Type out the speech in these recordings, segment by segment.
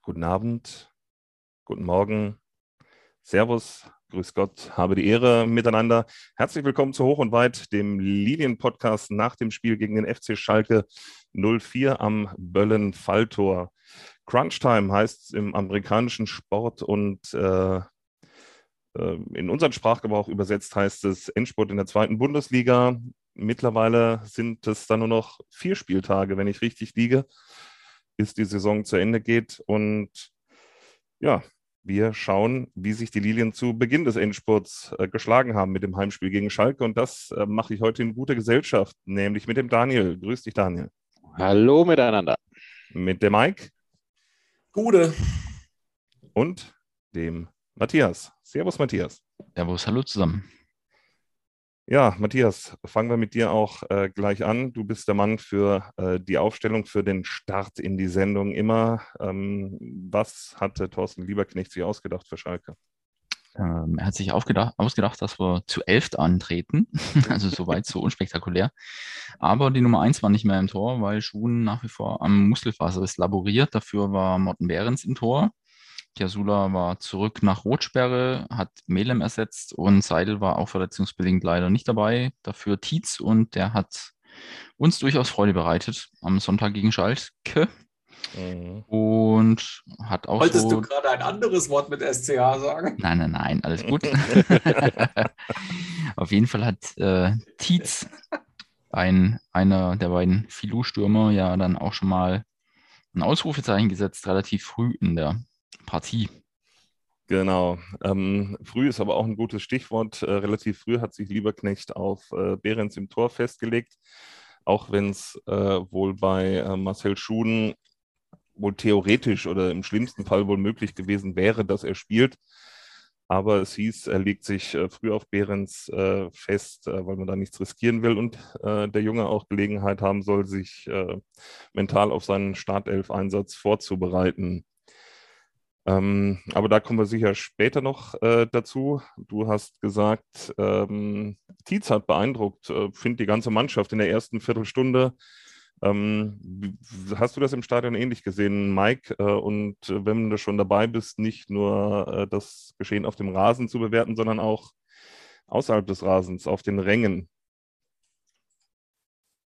Guten Abend, guten Morgen, Servus, Grüß Gott, habe die Ehre miteinander. Herzlich willkommen zu Hoch und Weit, dem Lilien-Podcast nach dem Spiel gegen den FC Schalke 04 am Böllen-Falltor. Crunch Time heißt es im amerikanischen Sport und äh, in unseren Sprachgebrauch übersetzt heißt es Endspurt in der zweiten Bundesliga. Mittlerweile sind es dann nur noch vier Spieltage, wenn ich richtig liege, bis die Saison zu Ende geht. Und ja, wir schauen, wie sich die Lilien zu Beginn des Endspurts äh, geschlagen haben mit dem Heimspiel gegen Schalke. Und das äh, mache ich heute in guter Gesellschaft, nämlich mit dem Daniel. Grüß dich, Daniel. Hallo miteinander. Mit dem Mike Gute. und dem Matthias. Servus, Matthias. Servus, hallo zusammen. Ja, Matthias, fangen wir mit dir auch äh, gleich an. Du bist der Mann für äh, die Aufstellung, für den Start in die Sendung immer. Ähm, was hatte Thorsten Lieberknecht sich ausgedacht für Schalke? Ähm, er hat sich ausgedacht, dass wir zu elft antreten. also soweit so unspektakulär. Aber die Nummer eins war nicht mehr im Tor, weil Schuhen nach wie vor am Muskelfaser ist laboriert. Dafür war Morten Behrens im Tor. Kiasula war zurück nach Rotsperre, hat Melem ersetzt und Seidel war auch verletzungsbedingt leider nicht dabei. Dafür Tietz und der hat uns durchaus Freude bereitet am Sonntag gegen Schalke Mhm. und hat auch Wolltest so du gerade ein anderes Wort mit SCH sagen? Nein, nein, nein, alles gut. Auf jeden Fall hat äh, Tietz, ein, einer der beiden Filou-Stürmer, ja dann auch schon mal ein Ausrufezeichen gesetzt, relativ früh in der Partie. Genau. Ähm, früh ist aber auch ein gutes Stichwort. Äh, relativ früh hat sich Lieberknecht auf äh, Behrens im Tor festgelegt, auch wenn es äh, wohl bei äh, Marcel Schuden wohl theoretisch oder im schlimmsten Fall wohl möglich gewesen wäre, dass er spielt. Aber es hieß, er legt sich äh, früh auf Behrens äh, fest, weil man da nichts riskieren will und der Junge auch Gelegenheit haben soll, sich mental auf seinen Startelf-Einsatz vorzubereiten. Ähm, aber da kommen wir sicher später noch äh, dazu. Du hast gesagt, ähm, Tietz hat beeindruckt, äh, finde die ganze Mannschaft in der ersten Viertelstunde. Ähm, hast du das im Stadion ähnlich gesehen, Mike? Äh, und äh, wenn du schon dabei bist, nicht nur äh, das Geschehen auf dem Rasen zu bewerten, sondern auch außerhalb des Rasens, auf den Rängen.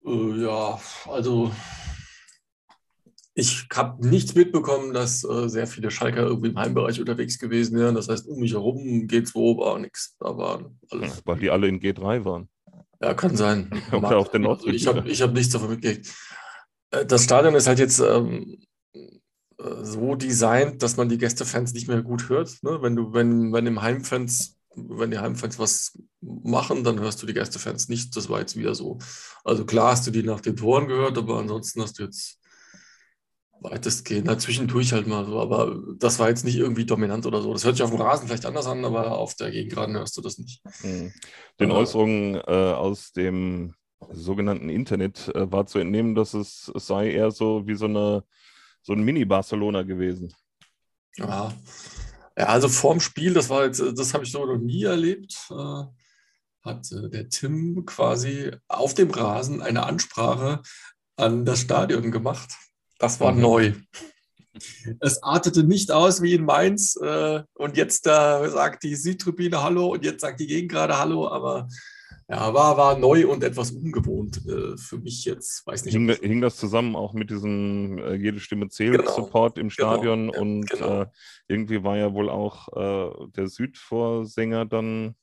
Äh, ja, also ich habe nichts mitbekommen, dass äh, sehr viele Schalker irgendwie im Heimbereich unterwegs gewesen wären. Das heißt, um mich herum geht's wo, war nichts. Da waren alles. Weil die alle in G3 waren. Ja, kann sein. Oder auf der Also ich habe hab nichts davon mitgekriegt. Äh, Das Stadion ist halt jetzt ähm, äh, so designt, dass man die Gästefans nicht mehr gut hört. Ne? Wenn du, wenn, wenn im Heimfans, wenn die Heimfans was machen, dann hörst du die Gästefans nicht. Das war jetzt wieder so. Also klar hast du die nach den Toren gehört, aber ansonsten hast du jetzt weitestgehend, na, zwischendurch halt mal so, aber das war jetzt nicht irgendwie dominant oder so. Das hört sich auf dem Rasen vielleicht anders an, aber auf der Gegengraden hörst du das nicht. Mhm. Den Äh, Äußerungen äh, aus dem sogenannten Internet äh, war zu entnehmen, dass es, es sei eher so wie so eine so ein Mini-Barcelona gewesen. Ja. Ja, also vorm Spiel, das war jetzt, das habe ich so noch nie erlebt, äh, hat äh, der Tim quasi auf dem Rasen eine Ansprache an das Stadion gemacht. Das war Mhm. neu. Es artete nicht aus wie in Mainz äh, und jetzt da sagt die Südtribüne Hallo und jetzt sagt die Gegend gerade Hallo, aber ja, war, war neu und etwas ungewohnt äh, für mich jetzt. Weiß nicht. Hing, hing das zusammen auch mit diesem äh, Jede Stimme zählt Genau. Support im Stadion ja, und genau. äh, irgendwie war ja wohl auch äh, der Südvorsänger dann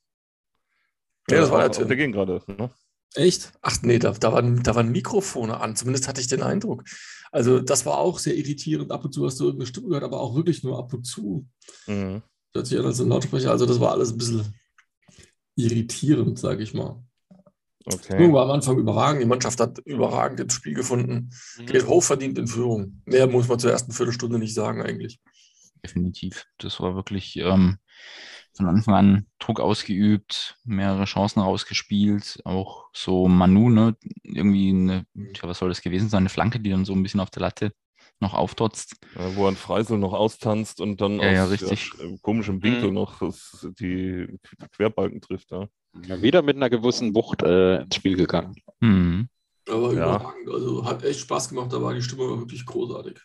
Ja, das war auch der der Gegengrade. Ne? Echt? Ach nee, da, da, waren, da waren Mikrofone an. Zumindest hatte ich den Eindruck. Also das war auch sehr irritierend. Ab und zu hast du irgendeine Stimme gehört, aber auch wirklich nur ab und zu. Mhm. Hört sich an als ein Lautsprecher. Also das war alles ein bisschen irritierend, sage ich mal. Okay. Nur war am Anfang überragend. Die Mannschaft hat überragend ins Spiel gefunden. Geht hochverdient in Führung. Mehr muss man zur ersten Viertelstunde nicht sagen eigentlich. Definitiv. Das war wirklich ähm, von Anfang an Druck ausgeübt, mehrere Chancen rausgespielt. Auch so Manu, ne, irgendwie eine, tja, was soll das gewesen sein? Eine Flanke, die dann so ein bisschen auf der Latte noch auftrotzt. Ja, wo ein Freisel noch austanzt und dann Ja, ja, aus richtig. sch- äh, komischem Winkel Mhm. noch das, die Querbalken trifft. Ja. Ja, wieder mit einer gewissen Wucht äh, ins Spiel gegangen. Mhm. Aber Ja. überragend. Also hat echt Spaß gemacht, da war die Stimmung wirklich großartig.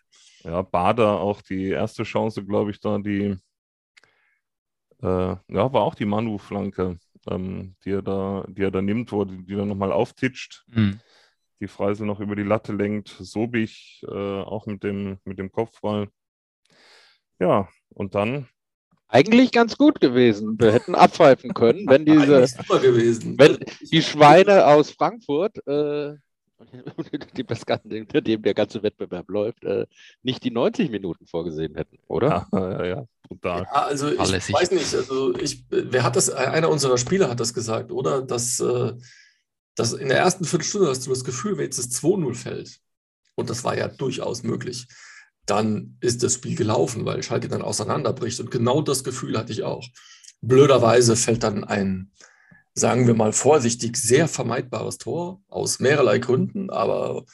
Ja, Bader auch die erste Chance, glaube ich, da, die äh, ja, war auch die Manu-Flanke, ähm, die er da, die er da nimmt, wo er die, die dann nochmal auftitscht, Mhm. die Freisel noch über die Latte lenkt, Sobich äh, auch mit dem, mit dem Kopfball. Ja, und dann Eigentlich ganz gut gewesen. Wir hätten abpfeifen können, wenn diese, super gewesen. wenn die Schweine aus Frankfurt, äh, die das Ganze, hinter dem der ganze Wettbewerb läuft, äh, nicht die 90 Minuten vorgesehen hätten, oder? ja, ja, ja, brutal. Ja, also ich Fahrlässig. weiß nicht, also ich, wer hat das, einer unserer Spieler hat das gesagt, oder? Dass, äh, dass in der ersten Viertelstunde hast du das Gefühl, wenn jetzt das 2-0 fällt, und das war ja durchaus möglich, dann ist das Spiel gelaufen, weil Schalke dann auseinanderbricht. Und genau das Gefühl hatte ich auch. Blöderweise fällt dann ein, sagen wir mal vorsichtig, sehr vermeidbares Tor aus mehrerlei Gründen, aber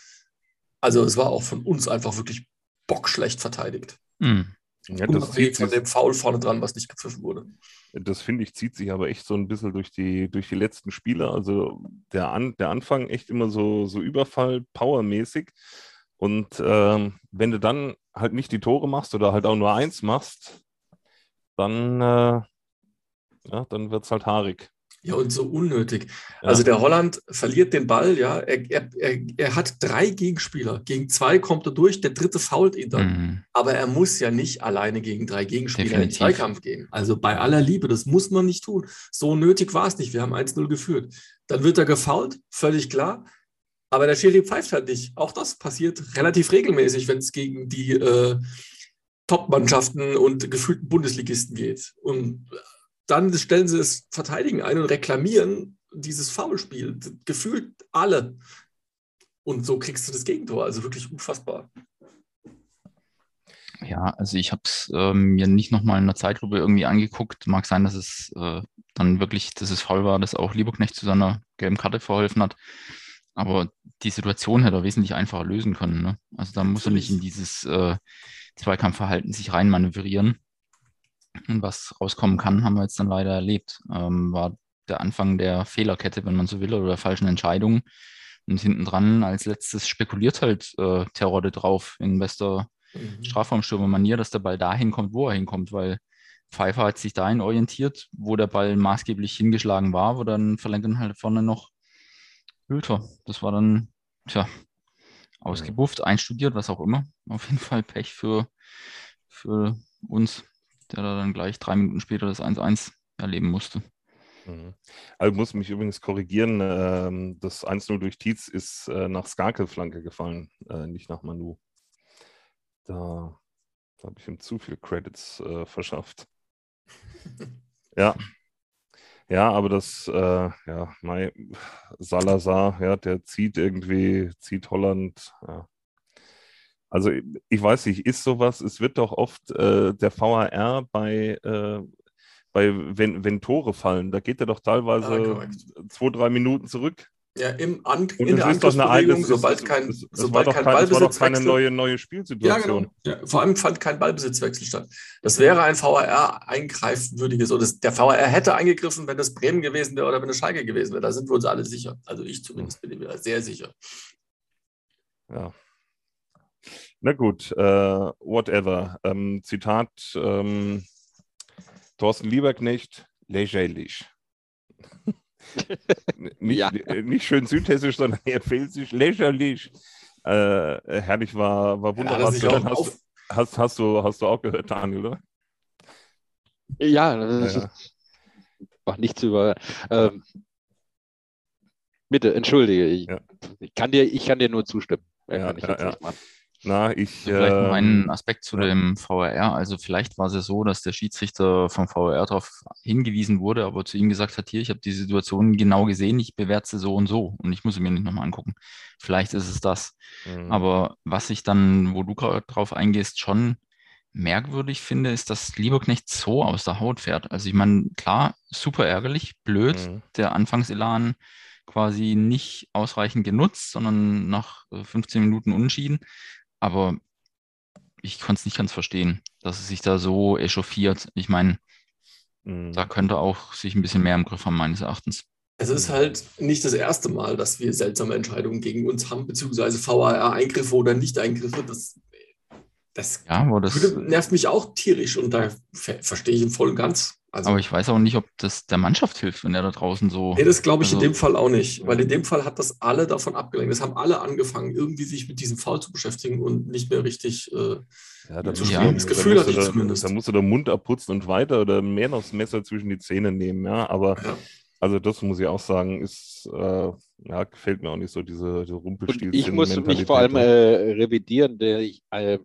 also es war auch von uns einfach wirklich bockschlecht verteidigt. Mhm. Ja, das zieht von dem Foul vorne dran, was nicht gepfiffen wurde. Das finde ich, zieht sich aber echt so ein bisschen durch die, durch die letzten Spiele. Also der, An, der Anfang echt immer so, so Überfall, powermäßig. Und ähm, wenn du dann halt nicht die Tore machst oder halt auch nur eins machst, dann, äh, ja, dann wird es halt haarig. Ja, und so unnötig. Ja. Also der Holland verliert den Ball, ja. Er, er, er, er hat drei Gegenspieler. Gegen zwei kommt er durch, der dritte fault ihn dann. Mhm. Aber er muss ja nicht alleine gegen drei Gegenspieler Definitiv. in den Zweikampf gehen. Also bei aller Liebe, das muss man nicht tun. So nötig war es nicht. Wir haben 1-0 geführt. Dann wird er gefault, völlig klar. Aber der Schiri pfeift halt nicht. Auch das passiert relativ regelmäßig, wenn es gegen die äh, Top-Mannschaften und gefühlten Bundesligisten geht. Und dann stellen sie das Verteidigen ein und reklamieren dieses Foulspiel. Gefühlt alle. Und so kriegst du das Gegentor. Also wirklich unfassbar. Ja, also ich habe es ähm, mir nicht nochmal in der Zeitlupe irgendwie angeguckt. Mag sein, dass es äh, dann wirklich, dass es faul war, dass auch Lieberknecht zu seiner gelben Karte verholfen hat. Aber die Situation hätte er wesentlich einfacher lösen können. Ne? Also da muss er nicht in dieses äh, Zweikampfverhalten sich reinmanövrieren. Was rauskommen kann, haben wir jetzt dann leider erlebt. Ähm, war der Anfang der Fehlerkette, wenn man so will, oder der falschen Entscheidungen. Und hinten dran als letztes spekuliert halt äh, Terodde drauf in bester Mhm. Strafraumstürmer-Manier, dass der Ball dahin kommt, wo er hinkommt, weil Pfeiffer hat sich dahin orientiert, wo der Ball maßgeblich hingeschlagen war, wo dann verlängert dann halt vorne noch Hülter. Das war dann, tja, ausgebufft, einstudiert, was auch immer. Auf jeden Fall Pech für, für uns, der da dann gleich drei Minuten später das 1-1 erleben musste. Mhm. Also ich muss mich übrigens korrigieren, ähm, das 1-0 durch Tietz ist äh, nach Skakel-Flanke gefallen, äh, nicht nach Manu. Da, da habe ich ihm zu viel Credits äh, verschafft. Ja. Ja, aber das, äh, ja, Mai, Salazar, ja, der zieht irgendwie, zieht Holland, ja. Also ich, weiß nicht, ist sowas, es wird doch oft äh, der VAR bei, äh, bei wenn, wenn Tore fallen, da geht er doch teilweise Ja, korrekt. zwei, drei Minuten zurück. Ja, im An Und in der es ist doch eine Angriffsbewegung, sobald kein, es- es war sobald kein kein- es war doch keine neue, neue Ja, Spielsituation. genau. Ja, vor allem fand kein Ballbesitzwechsel statt. Das wäre ein VAR eingreifwürdiges, oder das, der VAR hätte eingegriffen, wenn das Bremen gewesen wäre oder wenn es Schalke gewesen wäre. Da sind wir uns alle sicher. Also ich zumindest bin mir da sehr sicher. Ja. Na gut, äh, whatever. Ähm, Zitat ähm, Thorsten Lieberknecht, lächerlich. nicht, Ja. äh, nicht schön südhessisch, sondern er fehlt sich lächerlich. Äh, herrlich war, war Ja, wunderbar. er auch hast, hast, hast, du, hast du auch gehört, Daniel, oder? Ja, das Ja. ist auch nicht zu über. Ähm, bitte, entschuldige. Ich, Ja. ich, kann dir, ich kann dir nur zustimmen. Ja, ja, Na, ich. Vielleicht noch einen ähm, Aspekt zu ja. dem VAR. Also vielleicht war es ja so, dass der Schiedsrichter vom VAR darauf hingewiesen wurde, aber zu ihm gesagt hat, hier, ich habe die Situation genau gesehen, ich bewerte sie so und so und ich muss sie mir nicht nochmal angucken. Vielleicht ist es das. mh, Aber was ich dann, wo du gerade drauf eingehst, schon merkwürdig finde, ist, dass Lieberknecht so aus der Haut fährt. Also ich meine, klar, super ärgerlich, blöd, mh. der Anfangselan quasi nicht ausreichend genutzt, sondern nach äh, 15 Minuten Unschieden. Aber ich konnte es nicht ganz verstehen, dass es sich da so echauffiert. Ich meine, Mhm. da könnte auch sich ein bisschen mehr im Griff haben, meines Erachtens. Es ist halt nicht das erste Mal, dass wir seltsame Entscheidungen gegen uns haben, beziehungsweise VAR-Eingriffe oder Nicht-Eingriffe. Das, das Ja, das, würde- nervt mich auch tierisch und da ver verstehe ich ihn voll und ganz. Also, aber ich weiß auch nicht, ob das der Mannschaft hilft, wenn er da draußen so. nee, das glaube ich also- in dem Fall auch nicht, weil in dem Fall hat das alle davon abgelenkt. Das haben alle angefangen, irgendwie sich mit diesem Foul zu beschäftigen und nicht mehr richtig. Äh, Ja, da zu spielen. du- Das da Gefühl hatte ich da- zumindest. Da musst du den Mund abputzen und weiter oder mehr noch das Messer zwischen die Zähne nehmen, ja. Aber ja. also das muss ich auch sagen, ist äh, ja, gefällt mir auch nicht so, diese, diese Und Rumpelstilzchen. ich muss mich vor allem äh, revidieren, der ich äh,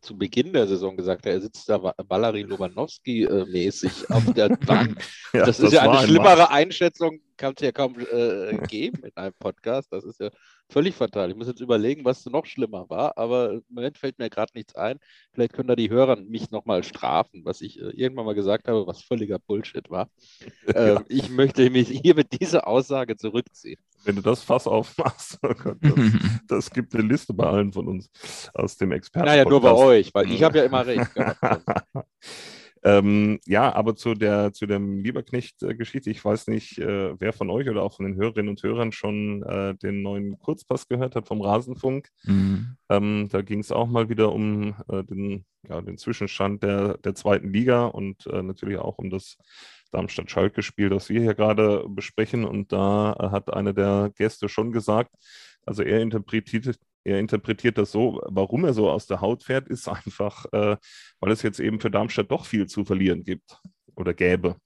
zu Beginn der Saison gesagt er sitzt da Wa- Valery Lobanowski äh, mäßig auf der Bank. ja, das ist ja eine schlimmere Einschätzung, kann es ja kaum äh, geben in einem Podcast. Das ist ja völlig fatal. Ich muss jetzt überlegen, was noch schlimmer war, aber im Moment fällt mir gerade nichts ein. Vielleicht können da die Hörer mich nochmal strafen, was ich äh, irgendwann mal gesagt habe, was völliger Bullshit war. Ähm, ich möchte mich hier mit dieser Aussage zurückziehen. Wenn du das Fass aufmachst, oh Gott, das, das gibt eine Liste bei allen von uns aus dem Experten. Naja, nur bei euch, weil ich habe ja immer recht gehabt. Ähm, ja, aber zu der, zu dem Lieberknecht-Geschichte, ich weiß nicht, äh, wer von euch oder auch von den Hörerinnen und Hörern schon äh, den neuen Kurzpass gehört hat vom Rasenfunk. Mhm. Ähm, da ging es auch mal wieder um äh, den, ja, den Zwischenstand der, der zweiten Liga und äh, natürlich auch um das Darmstadt-Schalke-Spiel, das wir hier gerade besprechen. Und da äh, hat einer der Gäste schon gesagt, also er interpretiert, er interpretiert das so, warum er so aus der Haut fährt, ist einfach, äh, weil es jetzt eben für Darmstadt doch viel zu verlieren gibt oder gäbe.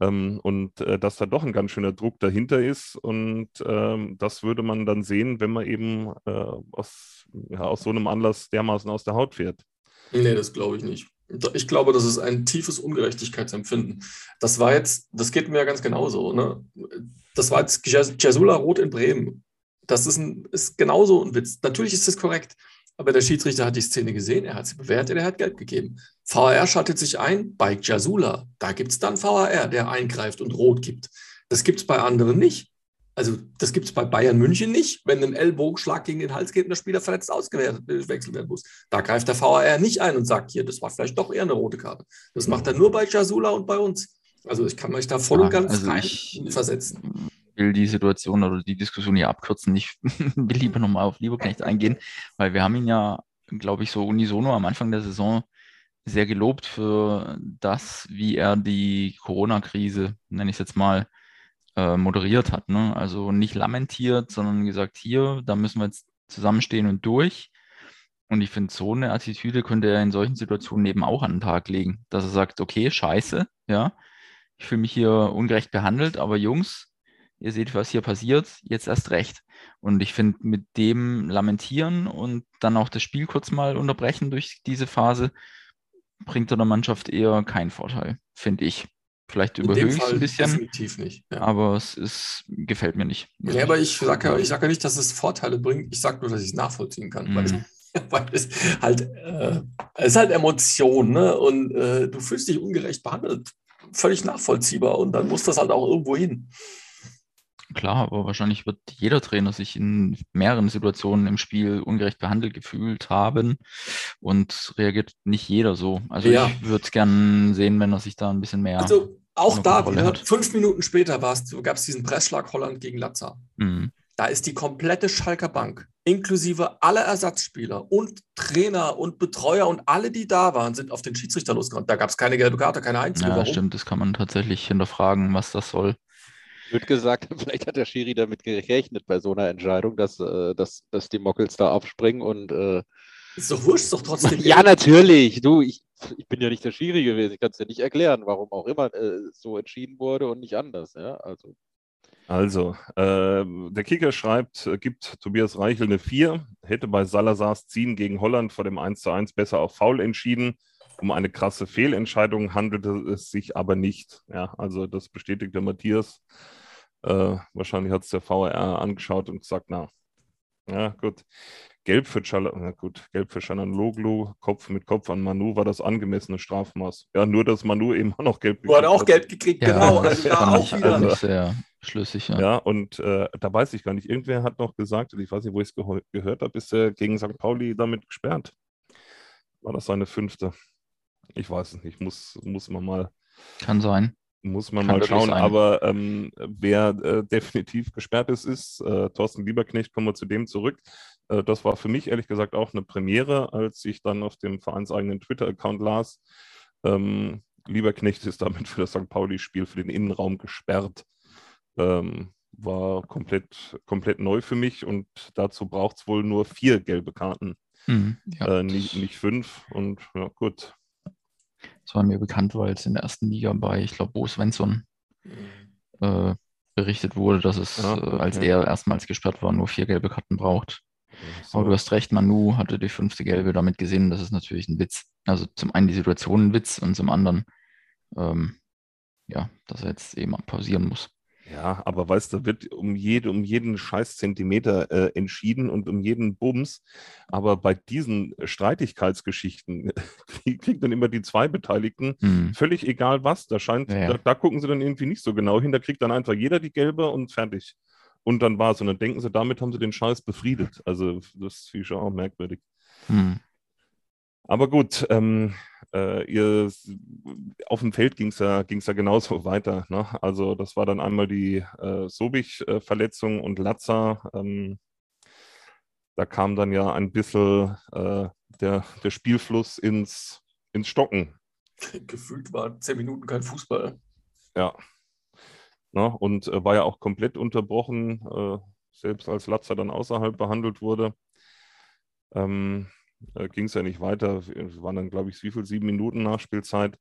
Ähm, und äh, dass da doch ein ganz schöner Druck dahinter ist. Und ähm, das würde man dann sehen, wenn man eben äh, aus, ja, aus so einem Anlass dermaßen aus der Haut fährt. Nee, das glaube ich nicht. Ich glaube, das ist ein tiefes Ungerechtigkeitsempfinden. Das war jetzt, das geht mir ja ganz genauso. Ne? Das war jetzt Jasula Rot in Bremen. Das ist, ein, ist genauso ein Witz. Natürlich ist das korrekt, aber der Schiedsrichter hat die Szene gesehen, er hat sie bewertet, er hat Gelb gegeben. VAR schaltet sich ein bei Jasula. Da gibt es dann VAR, der eingreift und Rot gibt. Das gibt es bei anderen nicht. Also das gibt es bei Bayern München nicht, wenn ein Ellbogenschlag gegen den Hals geht und der Spieler verletzt ausgewechselt werden muss. Da greift der VAR nicht ein und sagt, hier, das war vielleicht doch eher eine rote Karte. Das macht er nur bei Jasula und bei uns. Also ich kann mich da voll und ganz also ich- versetzen. Will die Situation oder die Diskussion hier abkürzen. Ich will lieber nochmal auf Lieberknecht eingehen, weil wir haben ihn ja, glaube ich, so unisono am Anfang der Saison sehr gelobt für das, wie er die Corona-Krise, nenne ich es jetzt mal, äh, moderiert hat. Ne? Also nicht lamentiert, sondern gesagt, hier, da müssen wir jetzt zusammenstehen und durch. Und ich finde, so eine Attitüde könnte er in solchen Situationen eben auch an den Tag legen, dass er sagt, okay, scheiße, ja, ich fühle mich hier ungerecht behandelt, aber Jungs, ihr seht, was hier passiert, jetzt erst recht. Und ich finde, mit dem Lamentieren und dann auch das Spiel kurz mal unterbrechen durch diese Phase, bringt er der Mannschaft eher keinen Vorteil, finde ich. Vielleicht überhöhe ich es ein bisschen, definitiv nicht. Ja. aber es ist, gefällt mir nicht. Ja, aber ich sage ja, ich sag ja nicht, dass es Vorteile bringt. Ich sage nur, dass ich es nachvollziehen kann. Weil, Mhm. weil es halt, äh, es ist halt Emotion, ne? Und äh, du fühlst dich ungerecht behandelt. Völlig nachvollziehbar. Und dann muss das halt auch irgendwo hin. Klar, aber wahrscheinlich wird jeder Trainer sich in mehreren Situationen im Spiel ungerecht behandelt gefühlt haben und reagiert nicht jeder so. Also Ja. ich würde es gerne sehen, wenn er sich da ein bisschen mehr. Also auch da wieder, hat. fünf Minuten später gab es diesen Pressschlag Holland gegen Lazar. Mhm. Da ist die komplette Schalker Bank, inklusive aller Ersatzspieler und Trainer und Betreuer und alle, die da waren, sind auf den Schiedsrichter losgerannt. Da gab es keine gelbe Karte, keine einzige. Ja, Warum? stimmt, das kann man tatsächlich hinterfragen, was das soll. Wird gesagt, vielleicht hat der Schiri damit gerechnet bei so einer Entscheidung, dass, äh, dass, dass die Mockels da aufspringen und äh, Ist doch wurscht, ist doch trotzdem. ja, natürlich. Du, ich, ich bin ja nicht der Schiri gewesen. Ich kann es dir nicht erklären, warum auch immer äh, so entschieden wurde und nicht anders. Ja, also Also, äh, der Kicker schreibt, äh, gibt Tobias Reichel eine 4, hätte bei Salazars Ziehen gegen Holland vor dem 1:1 besser auf Foul entschieden. Um eine krasse Fehlentscheidung handelte es sich aber nicht. Ja, also das bestätigt der Matthias. Äh, wahrscheinlich hat es der VAR angeschaut und gesagt, na, ja, gut. Gelb für Chala, na gut, Gelb für Chananoglu, Kopf mit Kopf an Manu war das angemessene Strafmaß. Ja, nur dass Manu eben auch noch gelb Wo hat er auch. Gelb gekriegt, genau. Also da fand auch wieder. ich sehr schlüssig. Ja. Ja, und äh, da weiß ich gar nicht, irgendwer hat noch gesagt, und ich weiß nicht, wo ich es gehört habe, ist er gegen St. Pauli damit gesperrt. war das seine fünfte? Ich weiß es nicht, muss, muss man mal, Kann sein. Muss man Kann mal schauen. Aber ähm, wer äh, definitiv gesperrt ist, ist äh, Thorsten Lieberknecht, kommen wir zu dem zurück. Äh, das war für mich ehrlich gesagt auch eine Premiere, als ich dann auf dem vereinseigenen Twitter-Account las. Ähm, Lieberknecht ist damit für das St. Pauli-Spiel für den Innenraum gesperrt. Ähm, war komplett, komplett neu für mich und dazu braucht es wohl nur vier gelbe Karten, Mhm. Ja, äh, nicht, nicht fünf. Und ja, gut. Das war mir bekannt, weil es in der ersten Liga bei, ich glaube, Bo Svensson äh, berichtet wurde, dass es, Ja, äh, als okay. er erstmals gesperrt war, nur vier gelbe Karten braucht. So. Aber du hast recht, Manu hatte die fünfte gelbe damit gesehen. Das ist natürlich ein Witz. Also zum einen die Situation ein Witz und zum anderen, ähm, ja, dass er jetzt eben pausieren muss. Ja, aber weißt du, wird um, jede, um jeden scheiß Zentimeter äh, entschieden und um jeden Bums. Aber bei diesen Streitigkeitsgeschichten die kriegen dann immer die zwei Beteiligten Hm. völlig egal was. Da scheint, Ja, ja. Da, da gucken sie dann irgendwie nicht so genau hin. Da kriegt dann einfach jeder die gelbe und fertig. Und dann war's. Und dann denken sie, damit haben sie den Scheiß befriedet. Also das finde ich schon auch merkwürdig. Hm. Aber gut, ähm, äh, ihr, auf dem Feld ging es ja, ging's ja genauso weiter. Ne? Also das war dann einmal die äh, Sobich-Verletzung und Latza. Ähm, da kam dann ja ein bisschen äh, der, der Spielfluss ins, ins Stocken. Gefühlt war zehn Minuten kein Fußball. Ja. Ne? Und äh, war ja auch komplett unterbrochen, äh, selbst als Latza dann außerhalb behandelt wurde. Ähm, äh, ging es ja nicht weiter. Es waren dann, glaube ich, wie viel? Sieben Minuten Nachspielzeit.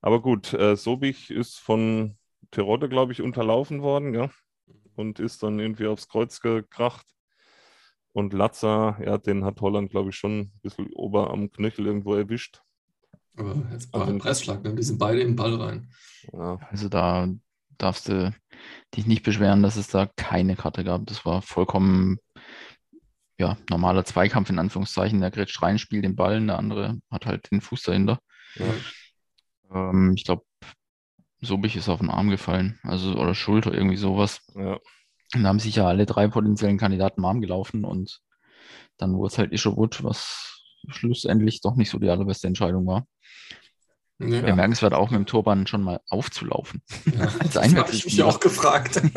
Aber gut, äh, Sobich ist von Terodde, glaube ich, unterlaufen worden, ja. Und ist dann irgendwie aufs Kreuz gekracht. Und Latza, ja, den hat Holland, glaube ich, schon ein bisschen ober am Knöchel irgendwo erwischt. Aber jetzt war Also- ein Pressschlag, ne? die sind beide in den Ball rein. Ja, Also da darfst du dich nicht beschweren, dass es da keine Karte gab. Das war vollkommen ja, normaler Zweikampf in Anführungszeichen. Der grätscht rein, spielt den Ball, der andere hat halt den Fuß dahinter. ja. Ähm, ich glaube, Sobich ist auf den Arm gefallen, also oder Schulter, irgendwie sowas. ja. Und da haben sich ja alle drei potenziellen Kandidaten warm gelaufen und dann wurde es halt Isherwood, was schlussendlich doch nicht so die allerbeste Entscheidung war. Nee, Bemerkenswert auch mit dem Turban schon mal aufzulaufen. Ja, das habe ich mich auch gefragt.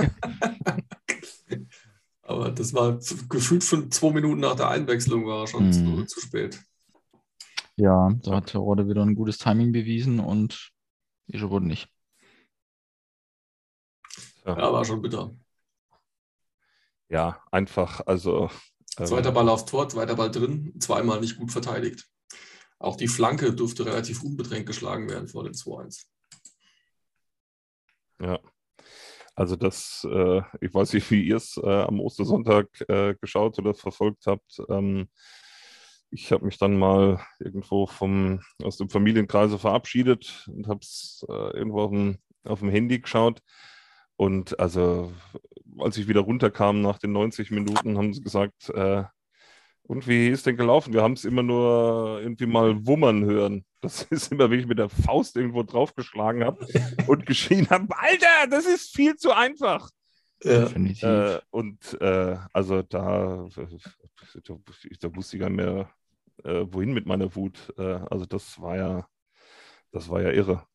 Aber das war gefühlt von zwei Minuten nach der Einwechslung war er schon zu, Mhm. zu spät. Ja, da hat Terodde wieder ein gutes Timing bewiesen und Isherwood nicht. Ja. Ja, war schon bitter. ja, einfach, also. ähm, Zweiter Ball aufs Tor, zweiter Ball drin, zweimal nicht gut verteidigt. Auch die Flanke durfte relativ unbedrängt geschlagen werden vor dem 2-1. Ja. Also das, äh, ich weiß nicht, wie ihr es äh, am Ostersonntag äh, geschaut oder verfolgt habt. Ähm, ich habe mich dann mal irgendwo vom, aus dem Familienkreise verabschiedet und habe es äh, irgendwo auf dem, auf dem Handy geschaut. Und also, als ich wieder runterkam nach den 90 Minuten, haben sie gesagt, äh, und wie ist denn gelaufen? Wir haben es immer nur irgendwie mal wummern hören. Das ist immer, wenn ich mit der Faust irgendwo draufgeschlagen habe und geschrien habe, Alter, das ist viel zu einfach. Ja, Definitiv. Äh, und äh, also da, da, da wusste ich gar nicht mehr, äh, wohin mit meiner Wut. Äh, also das war ja, das war ja irre.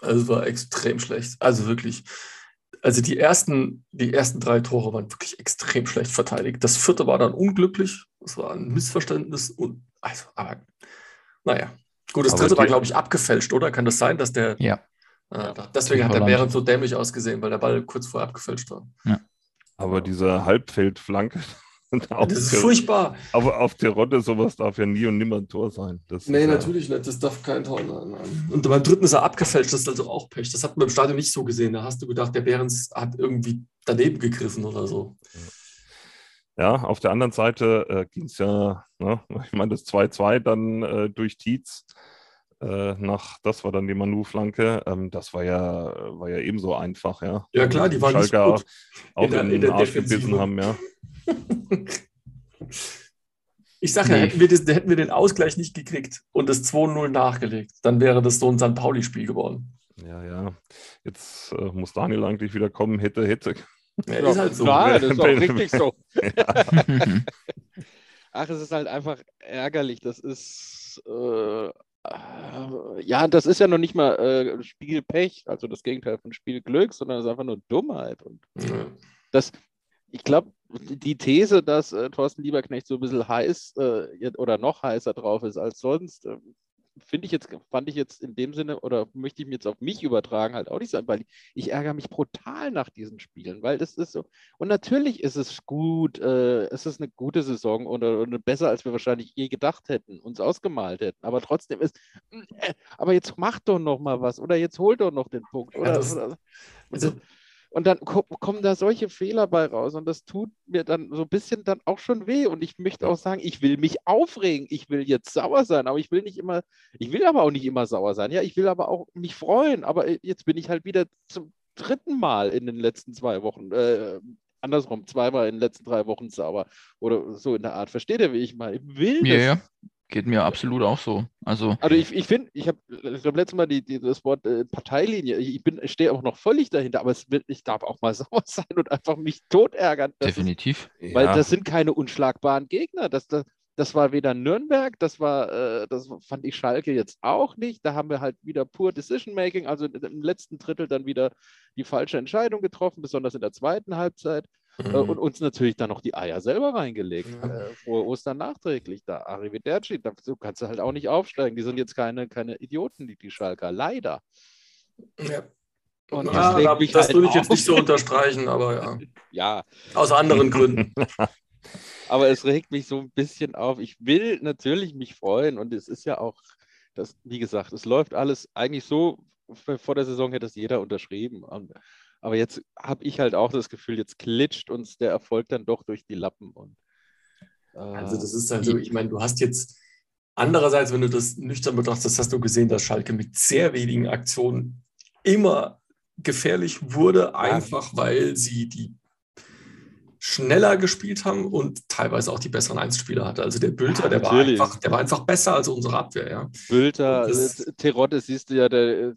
also es war extrem schlecht. Also wirklich. Also die ersten, die ersten drei Tore waren wirklich extrem schlecht verteidigt. Das vierte war dann unglücklich. Das war ein Missverständnis. Und, also, aber naja. Gut, das Aber dritte war, glaube ich, abgefälscht, oder? Kann das sein, dass der. ja, Äh, deswegen hat der. Bären so dämlich ausgesehen, weil der Ball kurz vorher abgefälscht war. Aber diese Halbfeldflanke Das ist der, furchtbar. aber auf der Rotte, sowas darf ja nie und nimmer ein Tor sein. Das Nee, ist ja- natürlich nicht. Das darf kein Tor sein. Nein. Und beim dritten ist er abgefälscht. Das ist also auch Pech. Das hat man im Stadion nicht so gesehen. Da hast du gedacht, der Behrens hat irgendwie daneben gegriffen oder so. Ja, auf der anderen Seite äh, ging es ja, ne, ich meine, das 2-2 dann äh, durch Tietz äh, nach, das war dann die Manu-Flanke, ähm, das war ja, war ja ebenso einfach, ja. Ja, klar, die waren nicht Schalker gut auch in der- in in den der Arsch Defensive. gebissen haben, ja. Ich sage ja, Nee. hätten wir, das, hätten wir den Ausgleich nicht gekriegt und das 2-0 nachgelegt, dann wäre das so ein St. Pauli-Spiel geworden. Ja, ja. Jetzt äh, muss Daniel eigentlich wieder kommen, hätte, hätte. Ja, Ja, ist halt so. Klar, das ist auch richtig so. Ach, es ist halt einfach ärgerlich. Das ist äh, ja, das ist ja noch nicht mal äh, Spielpech, also das Gegenteil von Spielglück, sondern es ist einfach nur Dummheit. Und Ja. das, ich glaube, die These, dass äh, Thorsten Lieberknecht so ein bisschen heiß äh, oder noch heißer drauf ist als sonst, äh, finde ich jetzt, fand ich jetzt in dem Sinne oder möchte ich mir jetzt auf mich übertragen, halt auch nicht sein, weil ich ärgere mich brutal nach diesen Spielen, weil das ist so. Und natürlich ist es gut, äh, es ist eine gute Saison oder, oder besser, als wir wahrscheinlich je gedacht hätten, uns ausgemalt hätten. Aber trotzdem ist, äh, aber jetzt mach doch noch mal was oder jetzt hol doch noch den Punkt. Oder, das- oder, Also, und dann ko kommen da solche Fehler bei raus und das tut mir dann so ein bisschen dann auch schon weh. Und ich möchte auch sagen, ich will mich aufregen, ich will jetzt sauer sein, aber ich will nicht immer, ich will aber auch nicht immer sauer sein. Ja, ich will aber auch mich freuen. Aber äh, jetzt bin ich halt wieder zum dritten Mal in den letzten zwei Wochen, äh, andersrum, zweimal in den letzten drei Wochen sauer oder so in der Art. Versteht ihr, wie ich meine? Ich will Ja, das. Geht mir absolut auch so. Also, also ich, ich finde, ich habe ich glaub, letztes Mal die, die, das Wort äh, Parteilinie, ich, ich bin, ich stehe auch noch völlig dahinter, aber es wird, ich darf auch mal sauer sein und einfach mich tot ärgern. Das ist, definitiv. weil Ja. das sind keine unschlagbaren Gegner. Das, das, das war weder Nürnberg, das war, äh, das fand ich Schalke jetzt auch nicht. Da haben wir halt wieder pur Decision Making, also im letzten Drittel dann wieder die falsche Entscheidung getroffen, besonders in der zweiten Halbzeit. Äh, mhm. und uns natürlich dann noch die Eier selber reingelegt. Ja. Äh, frohe Ostern nachträglich. Da Arrivederci, da so kannst du halt auch nicht aufsteigen. Die sind jetzt keine, keine Idioten, die, die Schalker, leider. ja. Und Ja, da- das halt würde ich jetzt nicht so unterstreichen, aber ja. Ja, Aus anderen Gründen. aber es regt mich so ein bisschen auf. Ich will natürlich mich freuen und es ist ja auch, das, wie gesagt, es läuft alles eigentlich so, vor der Saison hätte es jeder unterschrieben. Und, aber jetzt habe ich halt auch das Gefühl, jetzt klitscht uns der Erfolg dann doch durch die Lappen. Und, äh, Also das ist halt so, ich meine, du hast jetzt andererseits, wenn du das nüchtern betrachtest, hast du gesehen, dass Schalke mit sehr wenigen Aktionen immer gefährlich wurde, einfach weil sie die schneller gespielt haben und teilweise auch die besseren Einzelspieler hatte. Also der Bülter, Ja, der, war einfach, der war einfach besser als unsere Abwehr, ja. Bülter, äh, Terodde, siehst du ja, der,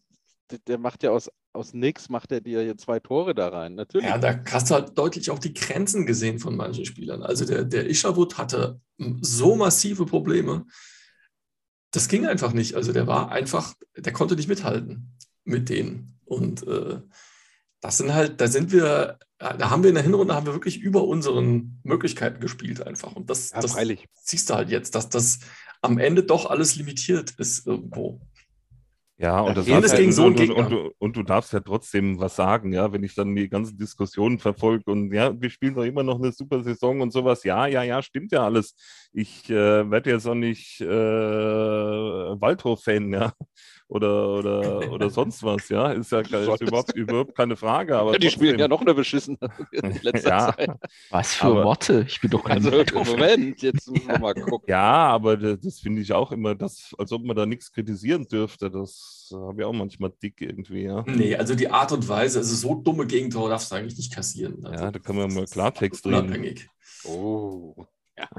der- macht ja aus, aus nix, macht er dir hier zwei Tore da rein. Natürlich. Ja, da hast du halt deutlich auch die Grenzen gesehen von manchen Spielern. Also der, der Isherwood hatte so massive Probleme. Das ging einfach nicht. Also der war einfach, der konnte nicht mithalten mit denen. Und äh, das sind halt, da sind wir, da haben wir in der Hinrunde haben wir wirklich über unseren Möglichkeiten gespielt einfach. Und das, Ja, das siehst du halt jetzt, dass das am Ende doch alles limitiert ist irgendwo. Ja, und das hast du- gegen so einen Gegner. und, du, und du darfst ja trotzdem was sagen, ja, wenn ich dann die ganzen Diskussionen verfolge und ja, wir spielen doch immer noch eine super Saison und sowas. Ja, ja, ja, stimmt ja alles. Ich äh, werde jetzt auch nicht äh, Waldhof-Fan, ja, oder, oder, oder sonst was, ja, ist ja ist überhaupt, überhaupt keine Frage. Aber Ja, die spielen trotzdem. ja noch eine beschissene letzter Ja. Zeit. Was für Aber- Worte? Ich bin doch kein Also. Moment, jetzt müssen wir mal gucken. Ja, aber das, das finde ich auch immer, das, als ob man da nichts kritisieren dürfte. Das habe ich auch manchmal dick irgendwie, ja. Nee, also die Art und Weise, also so dumme Gegentore darfst du eigentlich nicht kassieren. Also Ja, da können wir mal Klartext reden. Unabhängig. Oh.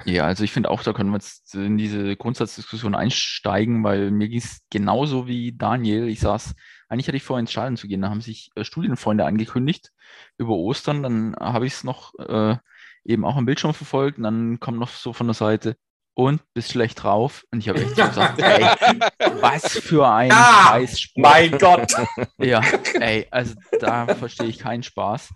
Ja, also ich finde auch, da können wir jetzt in diese Grundsatzdiskussion einsteigen, weil mir ging es genauso wie Daniel. Ich saß, eigentlich hatte ich vor, ins Stadion zu gehen, da haben sich äh, Studienfreunde angekündigt über Ostern, dann habe ich es noch äh, eben auch am Bildschirm verfolgt und dann kommt noch so von der Seite und bist schlecht drauf. Und ich habe echt so gesagt, ey, was für ein Ja, Scheißspruch. Mein Gott! Ja, ey, also da verstehe ich keinen Spaß.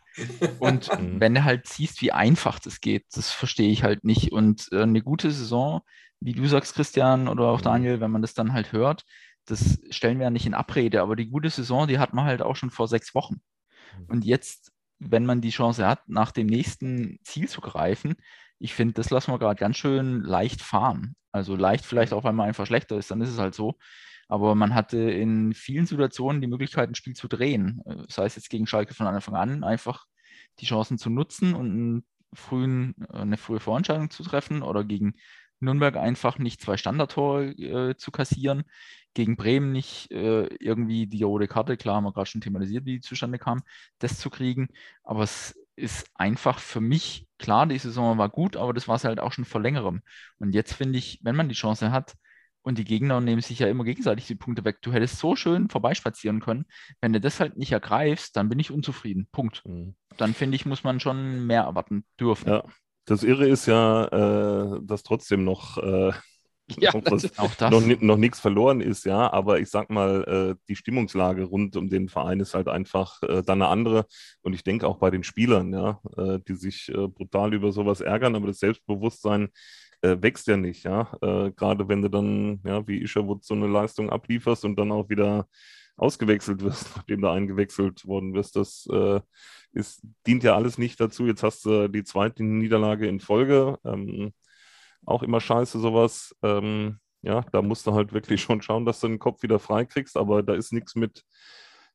Und Mhm. wenn du halt siehst, wie einfach das geht, das verstehe ich halt nicht. Und äh, eine gute Saison, wie du sagst, Christian oder auch Mhm. Daniel, wenn man das dann halt hört, das stellen wir ja nicht in Abrede, aber die gute Saison, die hat man halt auch schon vor sechs Wochen. Mhm. Und jetzt, wenn man die Chance hat, nach dem nächsten Ziel zu greifen, ich finde, das lassen wir gerade ganz schön leicht fahren. Also leicht vielleicht auch, weil man einfach schlechter ist, dann ist es halt so. Aber man hatte in vielen Situationen die Möglichkeit, ein Spiel zu drehen. Äh, Sei es jetzt gegen Schalke von Anfang an, einfach die Chancen zu nutzen und einen frühen, äh, eine frühe Vorentscheidung zu treffen oder gegen Nürnberg einfach nicht zwei Standardtore äh, zu kassieren, gegen Bremen nicht äh, irgendwie die rote Karte, klar haben wir gerade schon thematisiert, wie die zustande kam, das zu kriegen. Aber es ist einfach für mich, klar, die Saison war gut, aber das war es halt auch schon vor längerem. Und jetzt finde ich, wenn man die Chance hat, und die Gegner nehmen sich ja immer gegenseitig die Punkte weg. Du hättest so schön vorbeispazieren können. Wenn du das halt nicht ergreifst, dann bin ich unzufrieden. Punkt. Mhm. Dann finde ich, muss man schon mehr erwarten dürfen. Ja. Das Irre ist ja, äh, dass trotzdem noch äh, Ja, Auch das. noch, noch nichts verloren ist, ja, aber ich sag mal, äh, die Stimmungslage rund um den Verein ist halt einfach äh, dann eine andere. Und ich denke auch bei den Spielern, ja, äh, die sich äh, brutal über sowas ärgern, aber das Selbstbewusstsein äh, wächst ja nicht, ja. Äh, Gerade wenn du dann, ja, wie Isherwood so eine Leistung ablieferst und dann auch wieder ausgewechselt wirst, nachdem du eingewechselt worden wirst, das ist, dient ja alles nicht dazu. Jetzt hast du die zweite Niederlage in Folge. Ähm, auch immer scheiße, sowas. Ähm, ja, da musst du halt wirklich schon schauen, dass du den Kopf wieder frei kriegst, aber da ist nichts mit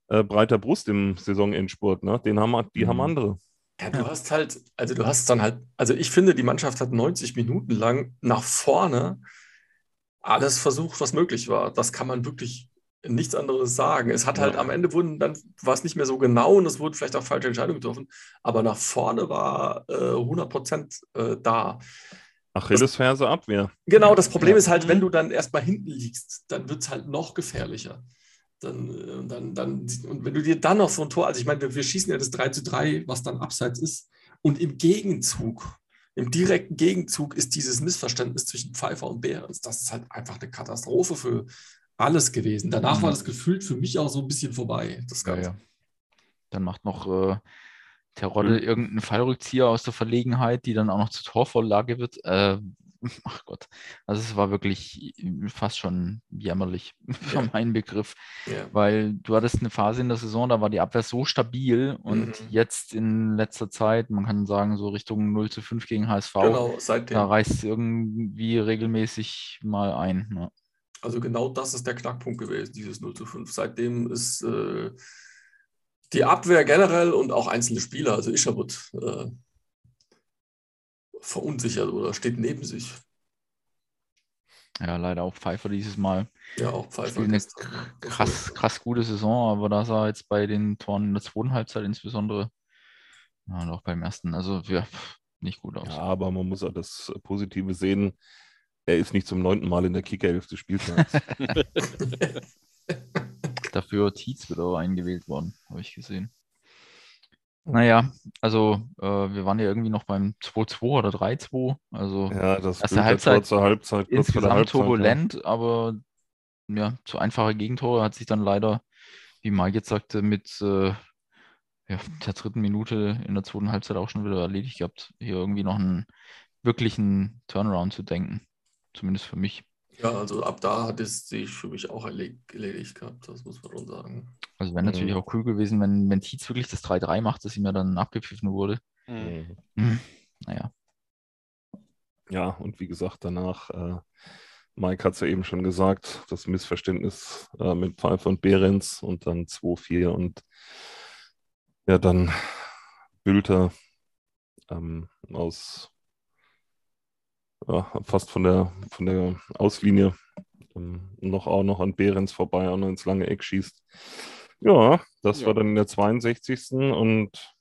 äh, breiter Brust im Saisonendspurt. Ne? Den haben, die haben Mhm. andere. Ja, du hast halt, also du hast dann halt, also ich finde, die Mannschaft hat 90 Minuten lang nach vorne alles versucht, was möglich war. Das kann man wirklich nichts anderes sagen. Es hat halt Ja. am Ende wurden dann war es nicht mehr so genau und es wurden vielleicht auch falsche Entscheidungen getroffen, aber nach vorne war äh, 100 Prozent äh, da. Achillesferse Abwehr. Genau, das Problem Ja. ist halt, wenn du dann erstmal hinten liegst, dann wird es halt noch gefährlicher. Dann, äh, dann, dann, und wenn du dir dann noch so ein Tor, also ich meine, wir, wir schießen ja das 3 zu 3, was dann abseits ist, und im Gegenzug, im direkten Gegenzug ist dieses Missverständnis zwischen Pfeiffer und Behrens. Das ist halt einfach eine Katastrophe für alles gewesen. Danach war das gefühlt für mich auch so ein bisschen vorbei. Das Ja, Ganze. ja. Dann macht noch äh, Terodde irgendeinen Fallrückzieher aus der Verlegenheit, die dann auch noch zur Torvorlage wird. Äh, ach Gott, also es war wirklich fast schon jämmerlich für Ja. meinen Begriff, Ja. weil du hattest eine Phase in der Saison, da war die Abwehr so stabil und Mhm. jetzt in letzter Zeit, man kann sagen, so Richtung 0 zu 5 gegen HSV, Genau, da reißt es irgendwie regelmäßig mal ein. Ne? Also genau das ist der Knackpunkt gewesen, dieses 0 zu 5. Seitdem ist äh, die Abwehr generell und auch einzelne Spieler, also Isherwood, äh, verunsichert oder steht neben sich. Ja, leider auch Pfeiffer dieses Mal. Ja, auch Pfeiffer. Eine krass, krass gute Saison, aber da sah jetzt bei den Toren in der zweiten Halbzeit insbesondere, ja, und auch beim ersten, also ja, nicht gut aus. Ja, aber man muss auch das Positive sehen. Er ist nicht zum neunten Mal in der Kickerelf des Spieltags. Dafür Tietz wieder eingewählt worden, habe ich gesehen. Naja, also äh, wir waren ja irgendwie noch beim 2-2 oder 3-2, also ja, das Erste Halbzeit zur Halbzeit, kurz insgesamt Halbzeit, ja. turbulent, aber ja, zu einfache Gegentore hat sich dann leider, wie Mike jetzt sagte, mit äh, ja, der dritten Minute in der zweiten Halbzeit auch schon wieder erledigt gehabt, hier irgendwie noch einen wirklichen Turnaround zu denken. Zumindest für mich. Ja, also ab da hat es sich für mich auch erled- erledigt gehabt, das muss man schon sagen. Also wäre natürlich Mhm. auch cool gewesen, wenn, wenn Tietz wirklich das 3-3 macht, dass ihm ja dann abgepfiffen wurde. Mhm. Mhm. Hm, Naja, Ja, und wie gesagt, danach, äh, Mike hat es ja eben schon gesagt, das Missverständnis äh, mit Pfeiffer und Behrens und dann 2-4 und ja, dann Bülter ähm, aus ja, fast von der, von der Auslinie ähm, noch auch noch an Behrens vorbei, auch noch ins lange Eck schießt. Ja, das Ja. war dann in der 62. und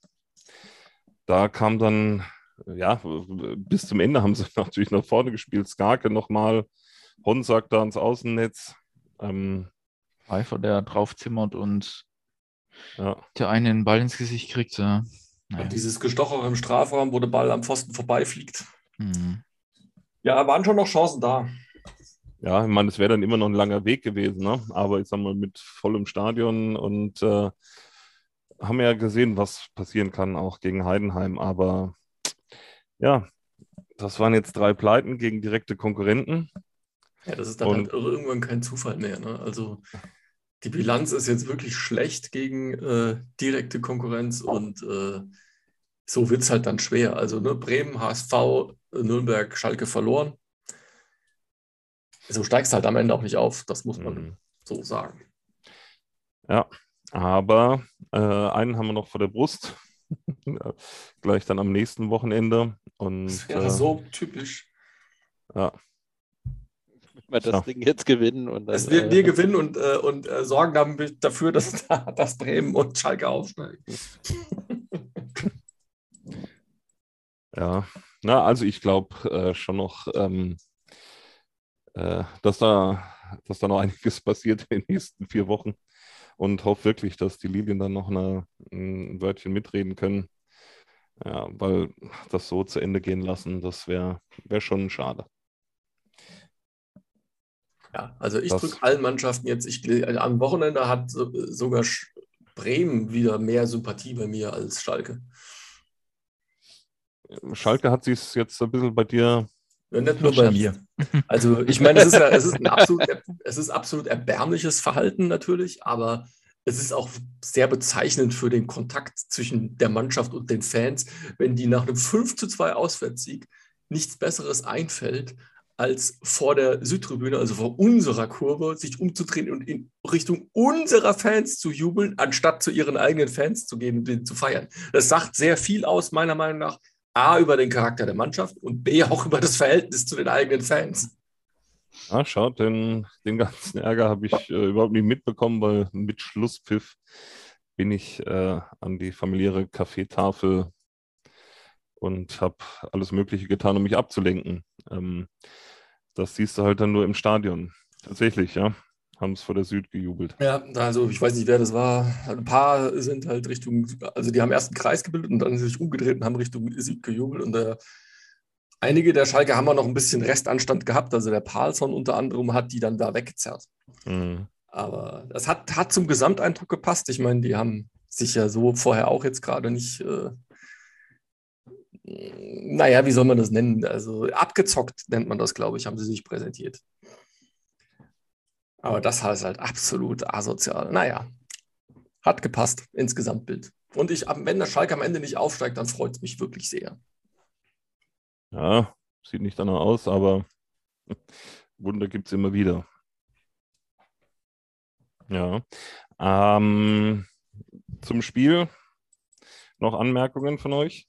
da kam dann ja, bis zum Ende haben sie natürlich nach vorne gespielt. Skarke nochmal, Honsack da ans Außennetz. Ähm, Pfeiffer, der draufzimmert und ja, der eine den Ball ins Gesicht kriegt. Ja. Naja. Dieses Gestocher im Strafraum, wo der Ball am Pfosten vorbeifliegt. Hm. Ja, waren schon noch Chancen da. ja, ich meine, es wäre dann immer noch ein langer Weg gewesen, ne? aber ich sag mal, mit vollem Stadion und äh, haben ja gesehen, was passieren kann, auch gegen Heidenheim. Aber ja, das waren jetzt drei Pleiten gegen direkte Konkurrenten. Ja, das ist dann Und- halt irgendwann kein Zufall mehr. Ne? Also die Bilanz ist jetzt wirklich schlecht gegen äh, direkte Konkurrenz und äh, so wird es halt dann schwer. Also ne, Bremen, HSV, Nürnberg, Schalke verloren. So steigst halt am Ende auch nicht auf, das muss man Mhm. so sagen. Aber äh, einen haben wir noch vor der Brust. Ja, Gleich dann am nächsten Wochenende. Und Das wäre äh, so typisch. ja, Wenn wir das Ja. Ding jetzt gewinnen und dann. Es wir, äh, wir gewinnen und, äh, und äh, sorgen damit dafür, dass, dass Bremen und Schalke aufsteigen. Ja, na, also ich glaube äh, schon noch, ähm, äh, dass da, dass da noch einiges passiert in den nächsten vier Wochen und hoffe wirklich, dass die Lilien dann noch eine, ein Wörtchen mitreden können. Ja, weil das so zu Ende gehen lassen, das wäre wär schon schade. Ja, also ich drücke allen Mannschaften jetzt, ich, also am Wochenende hat so, sogar Bremen wieder mehr Sympathie bei mir als Schalke. Schalke hat sich jetzt ein bisschen bei dir. Ja, nicht nur bei mir. Also ich meine, es ist, es, ist ein absolut, es ist absolut erbärmliches Verhalten natürlich, aber es ist auch sehr bezeichnend für den Kontakt zwischen der Mannschaft und den Fans, wenn die nach einem 5 zu 2 Auswärtssieg nichts Besseres einfällt, als vor der Südtribüne, also vor unserer Kurve, sich umzudrehen und in Richtung unserer Fans zu jubeln, anstatt zu ihren eigenen Fans zu gehen und den zu feiern. Das sagt sehr viel aus, meiner Meinung nach, A, über den Charakter der Mannschaft und B, auch über das Verhältnis zu den eigenen Fans. Ja, schaut, den, den ganzen Ärger habe ich äh, überhaupt nicht mitbekommen, weil mit Schlusspfiff bin ich äh, an die familiäre Kaffeetafel und habe alles Mögliche getan, um mich abzulenken. Ähm, das siehst du halt dann nur im Stadion. Tatsächlich, ja. Haben es vor der Süd gejubelt. Ja, also ich weiß nicht, wer das war. Ein paar sind halt Richtung, also die haben erst einen Kreis gebildet und dann sich umgedreht und haben Richtung Süd gejubelt. Und äh, einige der Schalke haben auch noch ein bisschen Restanstand gehabt. Also der Palsson unter anderem hat die dann da weggezerrt. Mhm. Aber das hat, hat zum Gesamteindruck gepasst. Ich meine, die haben sich ja so vorher auch jetzt gerade nicht, äh, naja, wie soll man das nennen? Also abgezockt nennt man das, glaube ich, haben sie sich präsentiert. Aber das heißt halt absolut asozial. Naja, hat gepasst ins Gesamtbild. Und ich, wenn der Schalke am Ende nicht aufsteigt, dann freut es mich wirklich sehr. Ja, sieht nicht danach aus, aber Wunder gibt es immer wieder. Ja. Ähm, zum Spiel noch Anmerkungen von euch?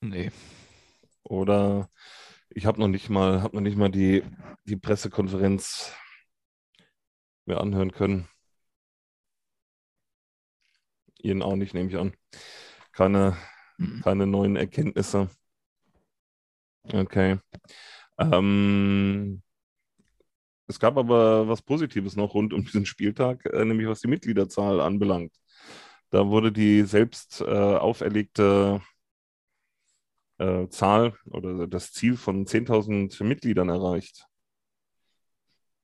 Nee. Oder ich habe noch nicht mal, habe noch nicht mal die, die Pressekonferenz mir anhören können. Ihnen auch nicht, nehme ich an. Keine, Mhm. keine neuen Erkenntnisse. Okay. Ähm, es gab aber was Positives noch rund um diesen Spieltag, äh, nämlich was die Mitgliederzahl anbelangt. Da wurde die selbst äh, auferlegte äh, Zahl oder das Ziel von 10.000 Mitgliedern erreicht.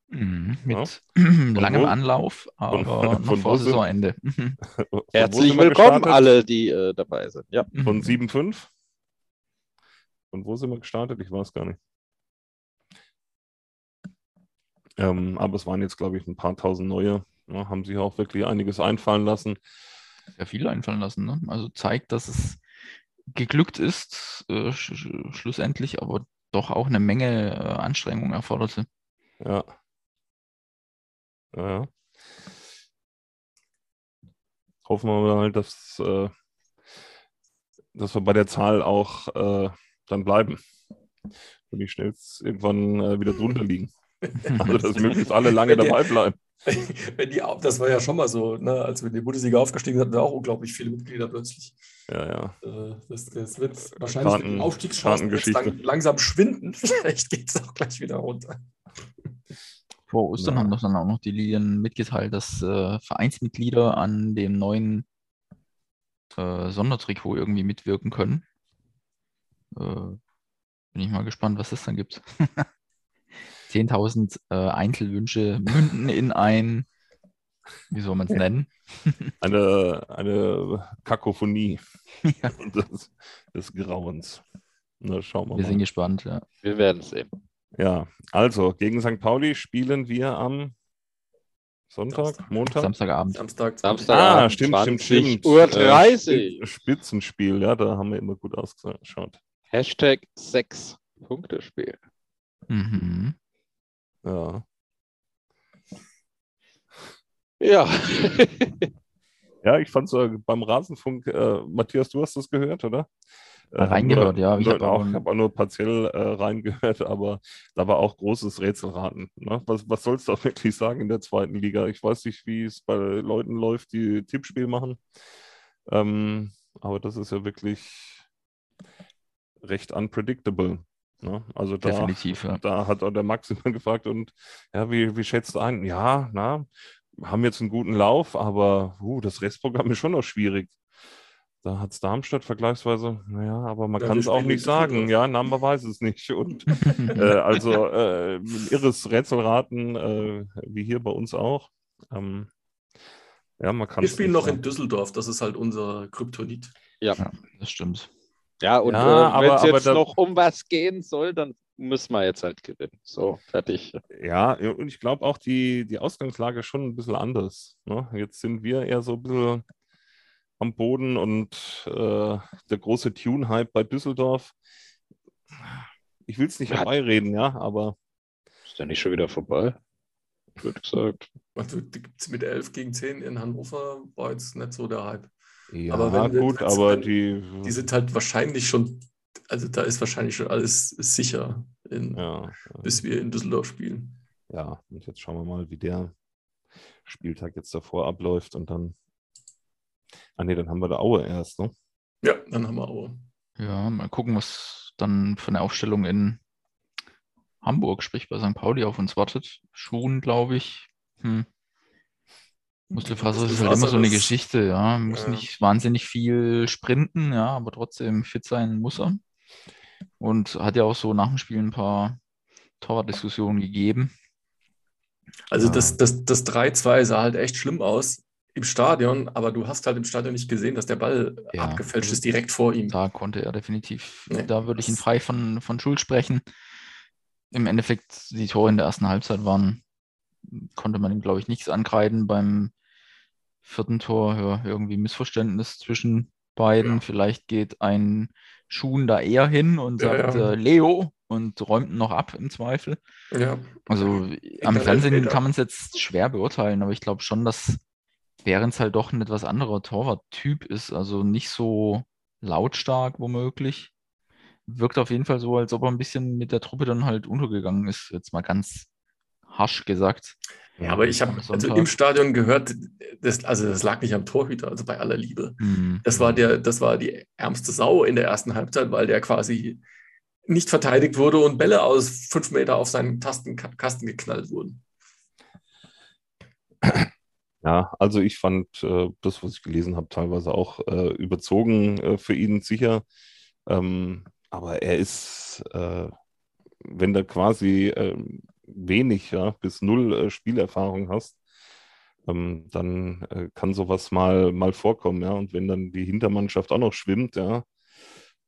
Mhm. Mit Ja. langem wo- Anlauf, aber von noch wo vor Saisonende. Mhm. Von Herzlich willkommen alle, die äh, dabei sind. Ja. Von Mhm. 7,5? Von wo sind wir gestartet? Ich weiß gar nicht. Ähm, aber es waren jetzt, glaube ich, ein paar tausend neue. Ja, haben sich auch wirklich einiges einfallen lassen. Sehr viel einfallen lassen. Ne? Also zeigt, dass es geglückt ist, äh, sch sch schlussendlich, aber doch auch eine Menge äh, Anstrengung erforderte. Ja. Ja. Hoffen wir mal, dass, äh, dass wir bei der Zahl auch äh, dann bleiben. Und nicht schnell irgendwann äh, wieder drunter liegen. Also, dass möglichst alle lange die- dabei bleiben. Wenn die, auf- das war ja schon mal so, ne? als wir in die Bundesliga aufgestiegen sind, hatten wir auch unglaublich viele Mitglieder plötzlich. Ja, ja. Äh, Das, das wird wahrscheinlich Karten- mit den Aufstiegschancen jetzt lang, langsam schwinden. Vielleicht geht es auch gleich wieder runter. Vor Ostern Ja. haben doch dann auch noch die Lilien mitgeteilt, dass äh, Vereinsmitglieder an dem neuen äh, Sondertrikot irgendwie mitwirken können. Äh, bin ich mal gespannt, was es dann gibt. 10.000 äh, Einzelwünsche münden in ein, wie soll man es nennen? Eine, eine Kakophonie Ja. des, des Grauens. Na, schauen wir Wir sind mal. gespannt, ja. Wir werden es sehen. Ja, also gegen St. Pauli spielen wir am Sonntag, Samstag. Montag. Samstagabend. Samstag. Samstag. Ah, stimmt, stimmt, stimmt. Uhr Äh, 30. Spitz- Spitzenspiel, ja, da haben wir immer gut ausgeschaut. Hashtag 6 Punktespiel. Mhm. Ja. Ja. Ja, ich fand es beim Rasenfunk, äh, Matthias, du hast das gehört, oder? Äh, hab Reingehört, ja, ich nur- hab auch, habe auch nur partiell äh, reingehört, aber da war auch großes Rätselraten. Ne? Was, was sollst du auch wirklich sagen in der zweiten Liga? Ich weiß nicht, wie es bei Leuten läuft, die Tippspiel machen. Ähm, aber das ist ja wirklich recht unpredictable. Ne? Also da, Definitiv, ja. da hat auch der Max immer gefragt und ja, wie, wie schätzt du ein? Ja, na, haben jetzt einen guten Lauf, aber uh, das Restprogramm ist schon noch schwierig. Da hat es Darmstadt vergleichsweise, naja, aber man Ja, kann es auch nicht sagen. Ja, Name weiß es nicht. Und äh, also äh, ein irres Rätselraten, äh, wie hier bei uns auch. Ähm, ja, man kann Wir spielen noch in sagen. Düsseldorf, das ist halt unser Kryptonit. Das stimmt. Ja, und Ja, äh, wenn es jetzt da- noch um was gehen soll, dann müssen wir jetzt halt gewinnen. So, fertig. Ja, und ich glaube auch die, die Ausgangslage ist schon ein bisschen anders. Ne? Jetzt sind wir eher so ein bisschen am Boden und äh, der große Tune-Hype bei Düsseldorf. Ich will es nicht Ja. herbeireden, ja, aber Ist ja nicht schon wieder vorbei? Wird gesagt. Also gibt's mit 11 gegen 10 in Hannover, war jetzt nicht so der Hype. Ja, Aber wenn- gut, aber wenn- die, Die sind halt wahrscheinlich schon, also da ist wahrscheinlich schon alles sicher, in, ja, bis wir in Düsseldorf spielen. ja, und jetzt schauen wir mal, wie der Spieltag jetzt davor abläuft und dann. Ah nee, dann haben wir da Aue erst, ne? Ja, dann haben wir auch. Ja, mal gucken, was dann für eine Aufstellung in Hamburg, sprich bei St. Pauli, auf uns wartet. Schuhen, glaube ich. Hm. Muskelfaser ist halt immer so eine Geschichte, ja. Muss Ja. nicht wahnsinnig viel sprinten, ja, aber trotzdem fit sein muss er. Und hat ja auch so nach dem Spiel ein paar Torwartdiskussionen gegeben. Also Ja. das, das, das 3-2 sah halt echt schlimm aus im Stadion, aber du hast halt im Stadion nicht gesehen, dass der Ball Ja. abgefälscht ist direkt vor ihm. Da konnte er definitiv, Nee, da würde ich ihn frei von, von Schuld sprechen. Im Endeffekt, die Tore in der ersten Halbzeit waren, konnte man ihm, glaube ich, nichts ankreiden. Beim vierten Tor ja, irgendwie Missverständnis zwischen beiden. Ja. Vielleicht geht ein Schuhen da eher hin und sagt ja. Äh, Leo und räumt noch ab im Zweifel. Ja, Also am dann Fernsehen kann man es jetzt schwer beurteilen, aber ich glaube schon, dass Behrens halt doch ein etwas anderer Torwarttyp ist. Also nicht so lautstark womöglich. Wirkt auf jeden Fall so, als ob er ein bisschen mit der Truppe dann halt untergegangen ist. Jetzt mal ganz harsch gesagt. ja aber ich habe also im Stadion gehört, das, also das lag nicht am Torhüter, also bei aller Liebe. Hm. Das war, der, das war die ärmste Sau in der ersten Halbzeit, weil der quasi nicht verteidigt wurde und Bälle aus fünf Meter auf seinen Tasten, Kasten geknallt wurden. Ja, also ich fand äh, das, was ich gelesen habe, teilweise auch äh, überzogen äh, für ihn sicher. Ähm, aber er ist, äh, wenn du quasi ähm, wenig, ja, bis null äh, Spielerfahrung hast, ähm, dann äh, kann sowas mal, mal vorkommen, ja. Und wenn dann die Hintermannschaft auch noch schwimmt, ja,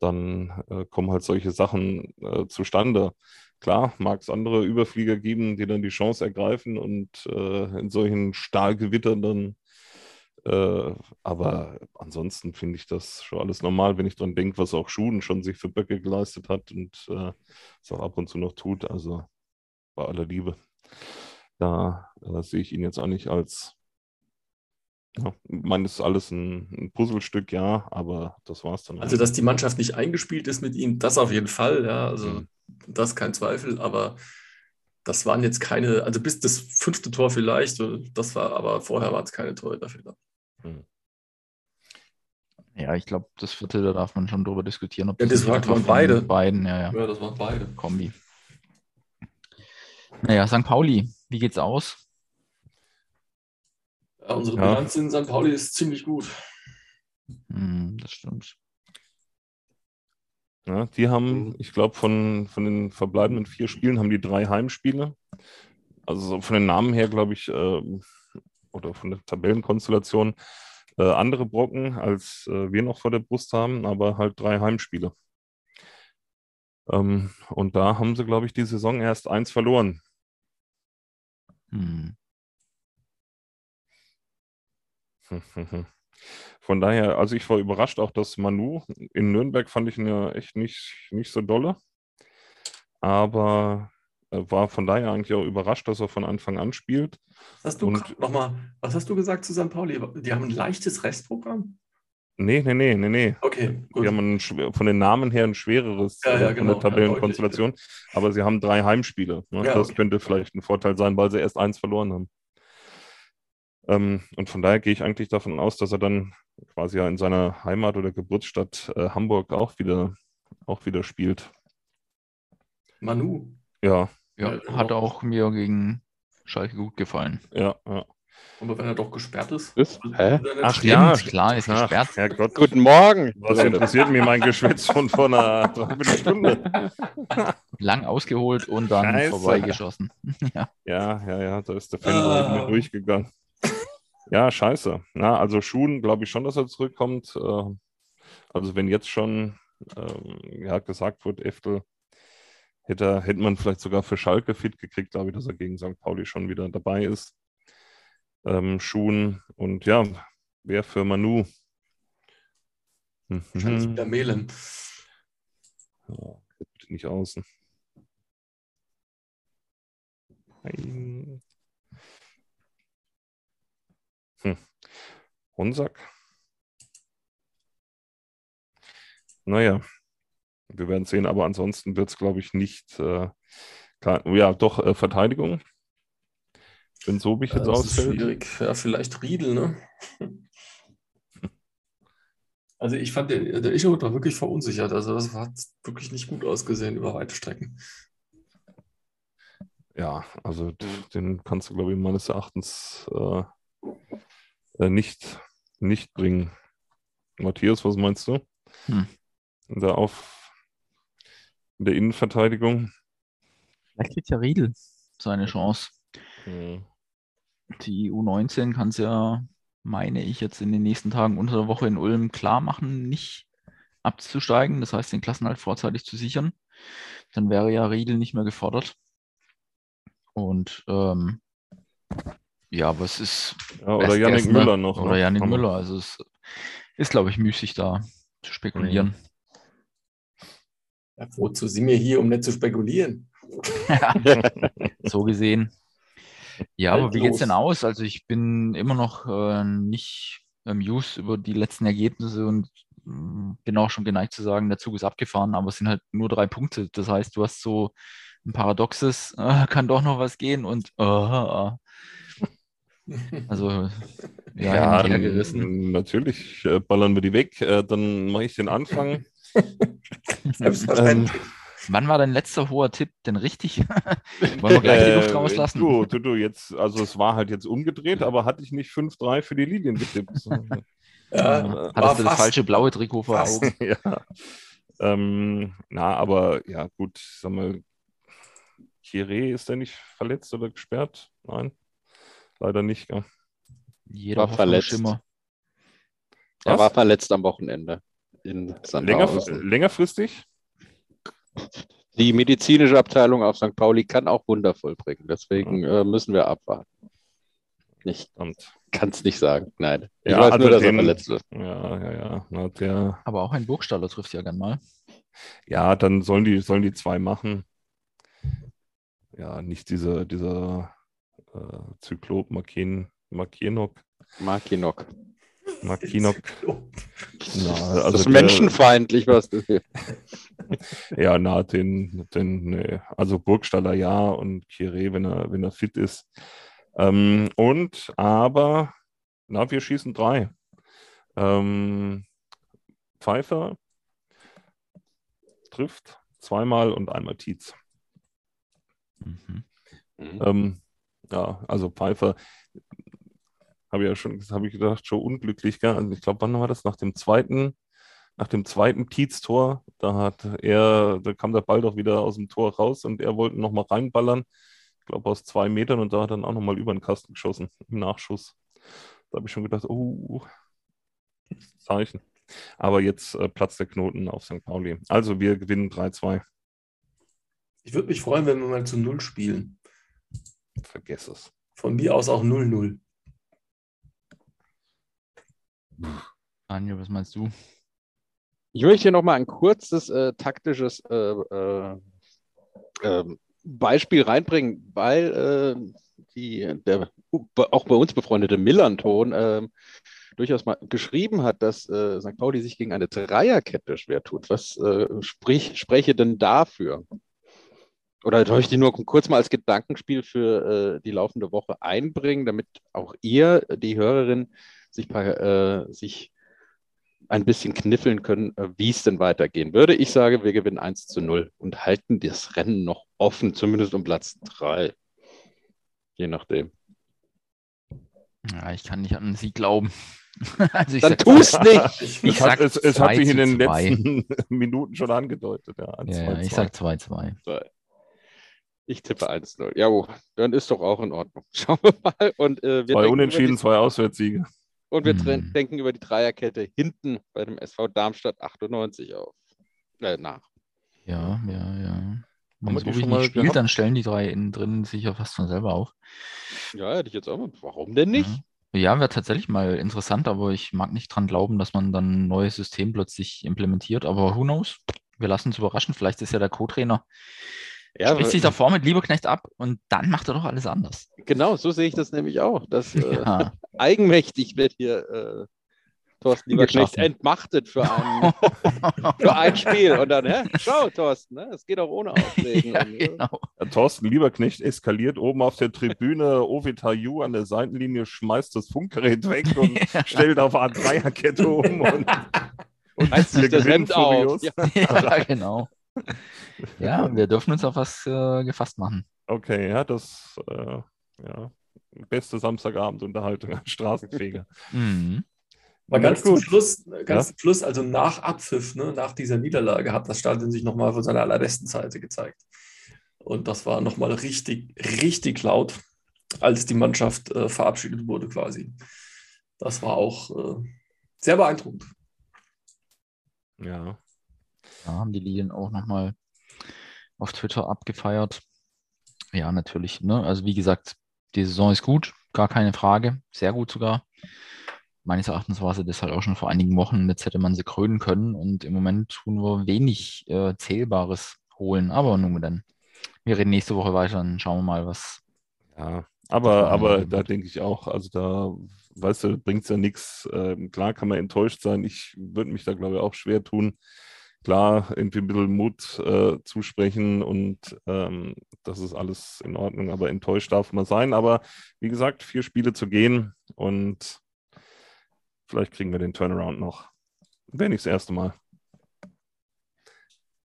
dann äh, kommen halt solche Sachen äh, zustande. Klar, mag es andere Überflieger geben, die dann die Chance ergreifen und äh, in solchen Stahlgewittern dann. Äh, aber ansonsten finde ich das schon alles normal, wenn ich dran denke, was auch Schuhen schon sich für Böcke geleistet hat und äh, es auch ab und zu noch tut. Also bei aller Liebe. Da äh, sehe ich ihn jetzt auch nicht als. Ja, ich meine, das ist alles ein, ein Puzzlestück, ja, aber das war es dann. Also, auch. dass die Mannschaft nicht eingespielt ist mit ihm, das auf jeden Fall, ja, also Mhm. das kein Zweifel, aber das waren jetzt keine, also bis das fünfte Tor vielleicht, das war, aber vorher waren es keine Torhüterfehler. Ja, ich glaube, das vierte, da darf man schon drüber diskutieren, ob Ja, das nicht waren- beide. beiden, ja, ja, Ja, das waren beide. Kombi. Naja, St. Pauli, wie geht's aus? Ja, unsere Ja. Bilanz in St. Pauli ist ziemlich gut. Hm, das stimmt. Ja, die haben, ich glaube, von, von den verbleibenden vier Spielen haben die drei Heimspiele. Also so von den Namen her, glaube ich, ähm, oder von der Tabellenkonstellation äh, andere Brocken, als äh, wir noch vor der Brust haben, aber halt drei Heimspiele. Ähm, und da haben sie, glaube ich, die Saison erst eins verloren. Hm. Von daher, also ich war überrascht auch, dass Manu in Nürnberg fand ich ihn ja echt nicht, nicht so dolle. Aber äh, war von daher eigentlich auch überrascht, dass er von Anfang an spielt. Hast du Und- nochmal, was hast du gesagt zu St. Pauli? Die haben ein leichtes Restprogramm? Nee, nee, nee, nee, nee. Okay, gut. Die haben ein, von den Namen her ein schwereres Ja, ja, äh, genau. der Tabellenkonstellation. Aber sie haben drei Heimspiele. Ne? Ja, das okay. könnte vielleicht ein Vorteil sein, weil sie erst eins verloren haben. Ähm, und von daher gehe ich eigentlich davon aus, dass er dann quasi ja in seiner Heimat oder Geburtsstadt äh, Hamburg auch wieder, auch wieder spielt. Manu. Ja, Ja, Ja, hat genau. auch mir gegen Schalke gut gefallen. ja, ja. Aber wenn er doch gesperrt ist. Ist- Hä? Ach Stimmt, ja, klar, ist Ach, gesperrt. Herrgott, Guten Morgen. was interessiert mir mein Geschwätz von vor einer Dreiviertelstunde? Lang ausgeholt und dann Scheiße. vorbeigeschossen. ja. Ja, ja, ja, da ist der Fanboy Ah. mit durchgegangen. Ja, scheiße. Na, also Schuhen glaube ich schon, dass er zurückkommt. Äh, Also wenn jetzt schon ähm, ja, gesagt wird, Eftel hätte, hätte man vielleicht sogar für Schalke fit gekriegt, glaube ich, dass er gegen St. Pauli schon wieder dabei ist. Ähm, Schuhen und ja, wer für Manu? Wahrscheinlich Mhm. wieder Mehlen. Ja, bitte nicht außen. Nein. Hm. Honsack? Naja, wir werden sehen, aber ansonsten wird es, glaube ich, nicht. Äh, klar, ja, doch, äh, Verteidigung. Wenn so ich jetzt das ist ausfällt. schwierig. Ja, vielleicht Riedel, ne? Also ich fand, der, der Ischot war wirklich verunsichert. Also das hat wirklich nicht gut ausgesehen über weite Strecken. Ja, also den kannst du, glaube ich, meines Erachtens äh, äh, nicht, nicht bringen. Matthias, was meinst du? Hm. In der Auf in der Innenverteidigung? Vielleicht kriegt ja Riedel seine Chance. Hm. Die U19 kann es ja, meine ich, jetzt in den nächsten Tagen unter der Woche in Ulm klar machen, nicht abzusteigen. Das heißt, den Klassenhalt vorzeitig zu sichern. Dann wäre ja Riedel nicht mehr gefordert. Und ähm, ja, aber es ist Ja, oder Yannick guess, ne? Müller noch. Oder ne? Yannick Haben wir- Müller. Also es ist, glaube ich, müßig da zu spekulieren. Ja, wozu sind wir hier, um nicht zu spekulieren? So gesehen. Ja, aber wie geht's denn Haltlos. aus? Also ich bin immer noch äh, nicht amused über die letzten Ergebnisse und mh, bin auch schon geneigt zu sagen, der Zug ist abgefahren, aber es sind halt nur drei Punkte. Das heißt, du hast so ein paradoxes, äh, kann doch noch was gehen und äh, äh, also ja, Ja, hin und her gerissen. n- natürlich äh, ballern wir die weg. Äh, dann mache ich den Anfang. Selbstverständlich. Wann war dein letzter hoher Tipp denn richtig? Wollen wir gleich die Luft Äh, rauslassen? Du, du, du, jetzt, also es war halt jetzt umgedreht, aber hatte ich nicht 5-3 für die Lilien getippt. Ja, Hattest du das falsche blaue Trikot vor Fast. Augen? ja. Ähm, na, aber ja, gut, sag mal, Chiré, ist der nicht verletzt oder gesperrt? Nein, leider nicht. Gell? Jeder War verletzt. Er Was? war verletzt am Wochenende in Länger, Sandhausen. längerfristig? Die medizinische Abteilung auf St. Pauli kann auch Wunder vollbringen. Deswegen äh, müssen wir abwarten. Ich kann es nicht sagen. Nein. Ich Ja, weiß also nur, dass er verletzt ist. Ja, ja, ja. Na, der, Aber auch ein Burgstaller trifft ja gern mal. ja, dann sollen die, sollen die zwei machen. Ja, nicht dieser, dieser äh, Zyklop Makin, Makinok. Makinok. Makinok. Na, also das ist menschenfeindlich, was du hier. Ja, na, den, den, nee. Also Burgstaller ja und Chiré, wenn er, wenn er fit ist. Ähm, und aber, na, wir schießen drei. Ähm, Pfeiffer trifft zweimal und einmal Tietz. Mhm. Ähm, ja, also Pfeiffer habe ich ja schon, habe ich gedacht, schon unglücklich. Gell? Also ich glaube, wann war das? Nach dem zweiten, nach dem zweiten Tietz-Tor, da hat er, da kam der Ball doch wieder aus dem Tor raus und er wollte nochmal reinballern. Ich glaube aus zwei Metern und da hat er dann auch nochmal über den Kasten geschossen im Nachschuss. Da habe ich schon gedacht, oh, Zeichen. Aber jetzt äh, platzt der Knoten auf St. Pauli. Also wir gewinnen 3-2. Ich würde mich freuen, wenn wir mal zu Null spielen. Vergess es. Von mir aus auch 0-0. Daniel, was meinst du? Ich möchte hier nochmal ein kurzes äh, taktisches äh, äh, ähm, Beispiel reinbringen, weil äh, die, der auch bei uns befreundete Millanton äh, durchaus mal geschrieben hat, dass äh, St. Pauli sich gegen eine Dreierkette schwer tut. Was äh, sprich, spreche denn dafür? Oder soll ich die nur kurz mal als Gedankenspiel für die laufende Woche einbringen, damit auch ihr, die Hörerin, sich, äh, sich ein bisschen kniffeln können, äh, wie es denn weitergehen würde. Ich sage, wir gewinnen 1 zu 0 und halten das Rennen noch offen, zumindest um Platz 3. Je nachdem. Ja, ich kann nicht an sie glauben. Also ich Dann sag- tu's nicht. Ich, Ich Es sag es, es hat 2 sich in zu den 2. letzten Minuten schon angedeutet. Ja, ein Ja, ja, 2-2. ich sag 2-2. Ich tippe 1-0. Ja, oh, dann ist doch auch in Ordnung. Schauen wir mal. Und, äh, wir zwei denken Unentschieden, zwei Auswärtssiege. Und wir Hm. denken über die Dreierkette hinten bei dem SV Darmstadt 98 auf. Äh, nach. Ja, ja, ja. Wenn wir so die wie schon die mal spielt, gehabt? dann stellen die drei innen drin sich ja fast von selber auf. Ja, hätte ich jetzt auch mal. Warum denn nicht? Ja, ja wäre tatsächlich mal interessant, aber ich mag nicht dran glauben, dass man dann ein neues System plötzlich implementiert. Aber who knows? Wir lassen uns überraschen. Vielleicht ist ja der Co-Trainer. Ja, spricht sich davor mit Lieberknecht ab und dann macht er doch alles anders. genau, so sehe ich das nämlich auch. Dass äh, Ja. eigenmächtig wird hier äh, Thorsten Lieberknecht entmachtet für ein, für ein Spiel. Und dann, hä? Schau, Thorsten, ne? es geht auch ohne Aufregen. ja, äh, genau. Thorsten Lieberknecht eskaliert oben auf der Tribüne. Ovitayu an der Seitenlinie schmeißt das Funkgerät weg und stellt auf eine Dreierkette um. Und, und Reißt sich das Hemd auf. Ja. ja, genau. Ja, wir dürfen uns auf was äh, gefasst machen. Okay, ja, das äh, ja, beste Samstagabendunterhaltung an Straßenfeger. Mhm. Mal ganz zum. Schluss, ganz zum Schluss, also nach Abpfiff, ne, nach dieser Niederlage, hat das Stadion sich nochmal von seiner allerbesten Seite gezeigt. Und das war nochmal richtig, richtig laut, als die Mannschaft äh, verabschiedet wurde quasi. Das war auch äh, sehr beeindruckend. Ja, Da haben die Lilien auch nochmal auf Twitter abgefeiert. Ja, natürlich. Ne? Also wie gesagt, die Saison ist gut, gar keine Frage. Sehr gut sogar. Meines Erachtens war sie das halt auch schon vor einigen Wochen. Jetzt hätte man sie krönen können und im Moment tun wir wenig äh, Zählbares holen. Aber nun dann. Wir reden nächste Woche weiter und schauen wir mal, was. ja. Aber, aber da denke ich auch, also da, weißt du, bringt es ja nichts. Ähm, klar kann man enttäuscht sein. Ich würde mich da, glaube ich, auch schwer tun. Klar, irgendwie ein bisschen Mut äh, zusprechen und ähm, das ist alles in Ordnung, aber enttäuscht darf man sein. Aber wie gesagt, vier Spiele zu gehen und vielleicht kriegen wir den Turnaround noch. Wäre nicht das erste Mal.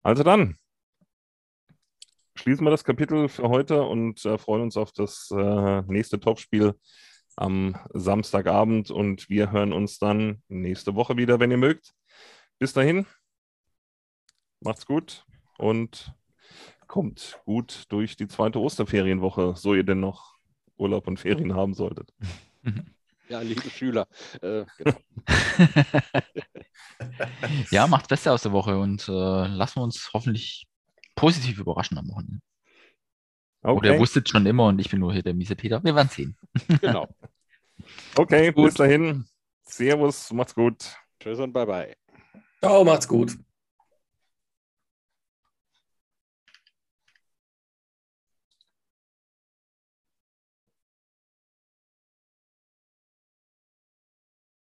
Also dann, schließen wir das Kapitel für heute und äh, freuen uns auf das äh, nächste Topspiel am Samstagabend und wir hören uns dann nächste Woche wieder, wenn ihr mögt. Bis dahin, macht's gut und kommt gut durch die zweite Osterferienwoche, so ihr denn noch Urlaub und Ferien haben solltet. ja, liebe Schüler. Äh, genau. ja, macht das Beste aus der Woche und äh, lassen wir uns hoffentlich positiv überraschen am Wochenende. Oder ihr Okay, wusstet schon immer und ich bin nur hier der miese Peter. Wir werden sehen. genau. okay gut. bis dahin. Servus, macht's gut. Tschüss und bye bye. Ciao, macht's gut.